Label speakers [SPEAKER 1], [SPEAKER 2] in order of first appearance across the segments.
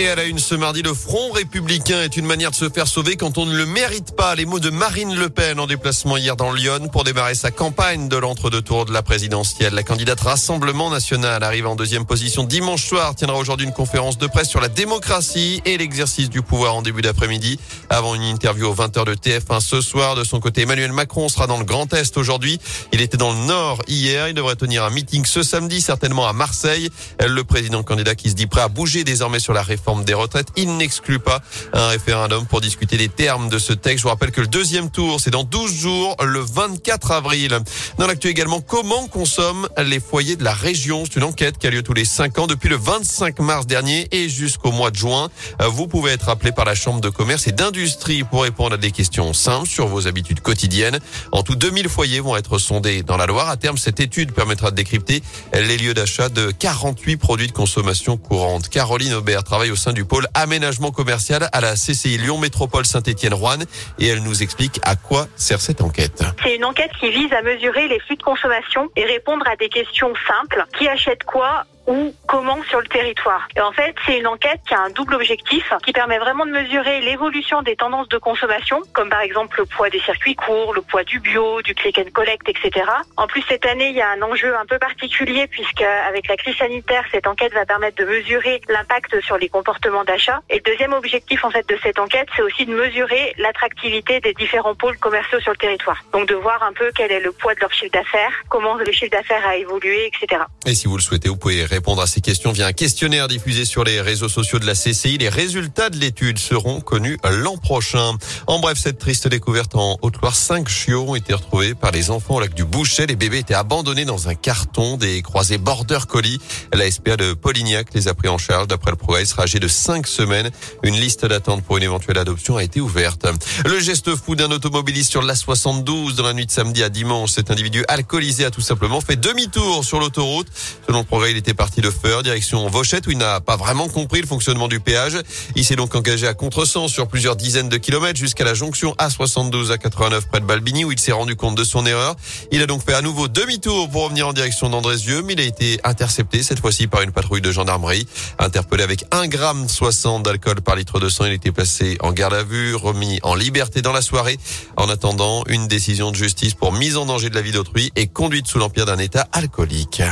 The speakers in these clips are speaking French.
[SPEAKER 1] Et à la une ce mardi, le Front républicain est une manière de se faire sauver quand on ne le mérite pas. Les mots de Marine Le Pen en déplacement hier dans Lyon pour démarrer sa campagne de l'entre-deux tours de la présidentielle. La candidate Rassemblement National arrive en deuxième position dimanche soir, tiendra aujourd'hui une conférence de presse sur la démocratie et l'exercice du pouvoir en début d'après-midi avant une interview aux 20h de TF1 ce soir. De son côté, Emmanuel Macron sera dans le Grand Est aujourd'hui. Il était dans le Nord hier. Il devrait tenir un meeting ce samedi, certainement à Marseille. Le président candidat qui se dit prêt à bouger désormais sur la réforme des retraites. Il n'exclut pas un référendum pour discuter des termes de ce texte. Je vous rappelle que le deuxième tour, c'est dans 12 jours, le 24 avril. Dans l'actu également, comment consomment les foyers de la région? C'est une enquête qui a lieu tous les 5 ans depuis le 25 mars dernier et jusqu'au mois de juin. Vous pouvez être appelé par la Chambre de commerce et d'industrie pour répondre à des questions simples sur vos habitudes quotidiennes. En tout, 2000 foyers vont être sondés dans la Loire. À terme, cette étude permettra de décrypter les lieux d'achat de 48 produits de consommation courante. Caroline Aubert travaille au sein du pôle aménagement commercial à la CCI Lyon Métropole Saint-Étienne-Rouen et elle nous explique à quoi sert cette enquête.
[SPEAKER 2] C'est une enquête qui vise à mesurer les flux de consommation et répondre à des questions simples. Qui achète quoi? Ou comment sur le territoire. Et en fait, c'est une enquête qui a un double objectif, qui permet vraiment de mesurer l'évolution des tendances de consommation, comme par exemple le poids des circuits courts, le poids du bio, du click and collect, etc. En plus, cette année, il y a un enjeu un peu particulier puisque avec la crise sanitaire, cette enquête va permettre de mesurer l'impact sur les comportements d'achat. Et le deuxième objectif, en fait, de cette enquête, c'est aussi de mesurer l'attractivité des différents pôles commerciaux sur le territoire. Donc, de voir un peu quel est le poids de leur chiffre d'affaires, comment le chiffre d'affaires a évolué, etc.
[SPEAKER 1] Et si vous le souhaitez, vous pouvez répondre à ces questions via un questionnaire diffusé sur les réseaux sociaux de la CCI. Les résultats de l'étude seront connus l'an prochain. En bref, cette triste découverte en Haute-Loire, cinq chiots ont été retrouvés par les enfants au lac du Bouchet. Les bébés étaient abandonnés dans un carton des croisés border colis. La SPA de Polignac les a pris en charge. D'après le progrès, il sera âgé de cinq semaines. Une liste d'attente pour une éventuelle adoption a été ouverte. Le geste fou d'un automobiliste sur la 72 dans la nuit de samedi à dimanche. Cet individu alcoolisé a tout simplement fait demi-tour sur l'autoroute. Selon le progrès, il était parti de Feur, direction Vauchette, où il n'a pas vraiment compris le fonctionnement du péage. Il s'est donc engagé à contresens sur plusieurs dizaines de kilomètres jusqu'à la jonction A72 à 89 près de Balbini, où il s'est rendu compte de son erreur. Il a donc fait à nouveau demi-tour pour revenir en direction d'Andrézieux, mais il a été intercepté cette fois-ci par une patrouille de gendarmerie. Interpellé avec 1 gramme 60 d'alcool par litre de sang, il été placé en garde à vue, remis en liberté dans la soirée. En attendant, une décision de justice pour mise en danger de la vie d'autrui et conduite sous l'empire d'un état alcoolique.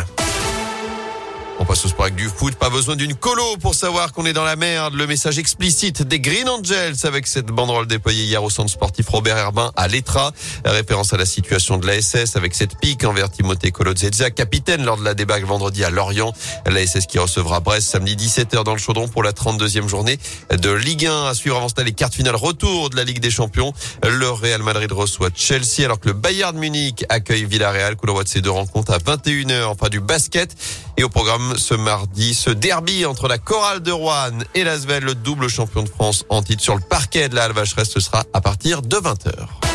[SPEAKER 1] On passe au sport avec du foot. Pas besoin d'une colo pour savoir qu'on est dans la merde. Le message explicite des Green Angels avec cette banderole déployée hier au centre sportif Robert Herbin à l'Etra. Référence à la situation de l'ASS avec cette pique envers Timothée Kolodzedza, capitaine lors de la débâcle vendredi à Lorient. L'ASS qui recevra Brest samedi 17h dans le chaudron pour la 32e journée de Ligue 1. À suivre avant cela les cartes finales retour de la Ligue des Champions. Le Real Madrid reçoit Chelsea alors que le Bayern Munich accueille Villarreal. Coup de ces deux rencontres à 21h. Enfin du basket. Et au programme ce mardi, ce derby entre la Chorale de Rouen et l'Asvel, le double champion de France en titre sur le parquet de la Alvacheresse, ce sera à partir de 20h.